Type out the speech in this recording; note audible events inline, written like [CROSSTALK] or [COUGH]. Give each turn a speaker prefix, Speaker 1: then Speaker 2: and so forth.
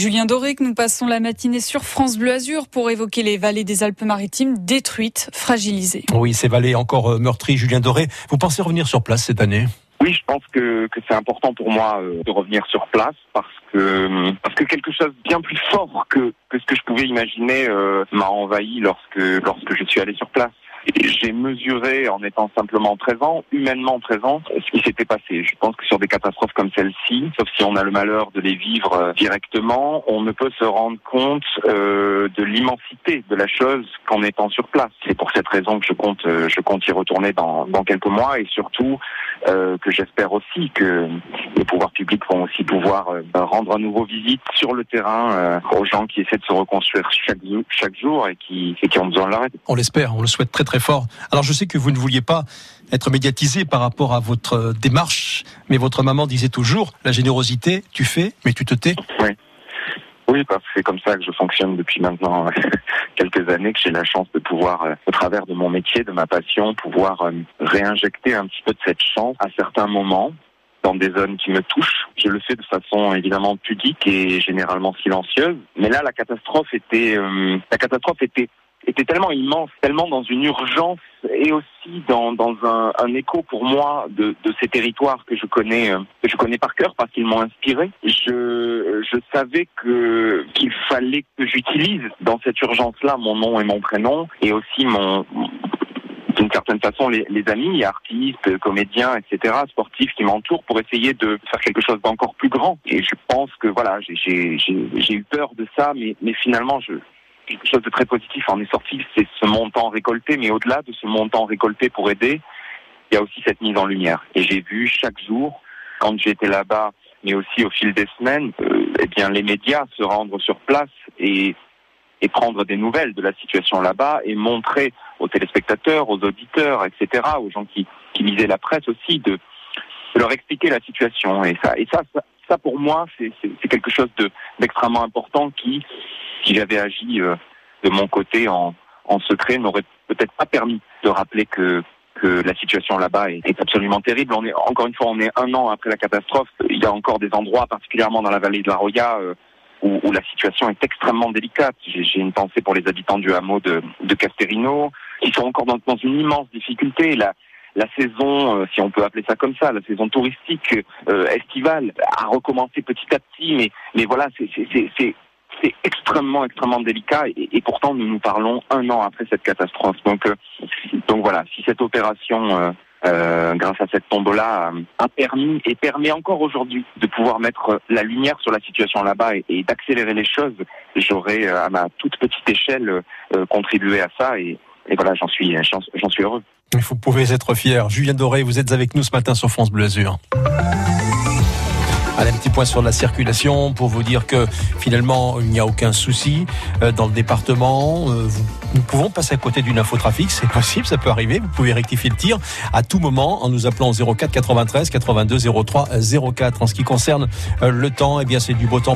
Speaker 1: Julien Doré, que nous passons la matinée sur France Bleu Azur pour évoquer les vallées des Alpes-Maritimes détruites, fragilisées.
Speaker 2: Oui, ces vallées encore euh, meurtries. Julien Doré, vous pensez revenir sur place cette année?
Speaker 3: Oui, je pense que, que c'est important pour moi euh, de revenir sur place parce que parce que quelque chose de bien plus fort que, que ce que je pouvais imaginer euh, m'a envahi lorsque lorsque je suis allé sur place j'ai mesuré en étant simplement présent, humainement présent, ce qui s'était passé. Je pense que sur des catastrophes comme celle-ci, sauf si on a le malheur de les vivre euh, directement, on ne peut se rendre compte euh, de l'immensité de la chose qu'en étant sur place. C'est pour cette raison que je compte, euh, je compte y retourner dans, dans quelques mois et surtout que j'espère aussi que les pouvoirs publics vont aussi pouvoir euh, rendre à nouveau visite sur le terrain euh, aux gens qui essaient de se reconstruire chaque, chaque jour et qui, et qui ont besoin de l'arrêt.
Speaker 2: On l'espère, on le souhaite très très fort. Alors je sais que vous ne vouliez pas être médiatisé par rapport à votre démarche, mais votre maman disait toujours la générosité, tu fais, mais tu te tais.
Speaker 3: Oui. Oui, parce que c'est comme ça que je fonctionne depuis maintenant [LAUGHS] quelques années, que j'ai la chance de pouvoir, au travers de mon métier, de ma passion, pouvoir réinjecter un petit peu de cette chance à certains moments dans des zones qui me touchent. Je le fais de façon évidemment pudique et généralement silencieuse. Mais là, la catastrophe était, euh, la catastrophe était était tellement immense, tellement dans une urgence et aussi dans, dans un, un écho pour moi de, de ces territoires que je connais que je connais par cœur parce qu'ils m'ont inspiré. Je, je savais que qu'il fallait que j'utilise dans cette urgence-là mon nom et mon prénom et aussi mon d'une certaine façon les, les, amis, artistes, comédiens, etc., sportifs qui m'entourent pour essayer de faire quelque chose d'encore plus grand. Et je pense que voilà, j'ai eu peur de ça, mais, mais finalement, je, quelque chose de très positif en est sorti, c'est ce montant récolté, mais au-delà de ce montant récolté pour aider, il y a aussi cette mise en lumière. Et j'ai vu chaque jour, quand j'étais là-bas, mais aussi au fil des semaines, euh, eh bien les médias se rendre sur place et prendre des nouvelles de la situation là-bas et montrer aux téléspectateurs, aux auditeurs, etc., aux gens qui, qui lisaient la presse aussi, de, leur expliquer la situation. Et ça, ça pour moi, c'est quelque chose d'extrêmement important qui, si j'avais agi euh, de mon côté en, en secret, n'aurait peut-être pas permis de rappeler que que la situation là-bas est, absolument terrible. On est encore une fois, on est un an après la catastrophe. Il y a encore des endroits, particulièrement dans la vallée de la Roya, euh, où, où, la situation est extrêmement délicate. J'ai une pensée pour les habitants du hameau de, de Casterino, qui sont encore dans, dans une immense difficulté. La, la saison, euh, si on peut appeler ça comme ça, la saison touristique euh, estivale a recommencé petit à petit, mais, mais voilà, c'est c'est extrêmement, extrêmement délicat et, pourtant nous nous parlons un an après cette catastrophe. Donc, euh, donc voilà, si cette opération, euh, euh, grâce à cette tombe-là, a permis et permet encore aujourd'hui de pouvoir mettre la lumière sur la situation là-bas et, et d'accélérer les choses, j'aurais à ma toute petite échelle contribué à ça et, et voilà, j'en suis, j'en suis heureux.
Speaker 2: Vous pouvez être fier. Julien Doré, vous êtes avec nous ce matin sur France Bleu Azur. Allez, un petit point sur la circulation pour vous dire que finalement il n'y a aucun souci dans le département. Nous pouvons passer à côté d'une infotrafic, c'est possible, ça peut arriver. Vous pouvez rectifier le tir à tout moment en nous appelant 04 93 82 03 04. En ce qui concerne le temps, eh bien c'est du beau temps.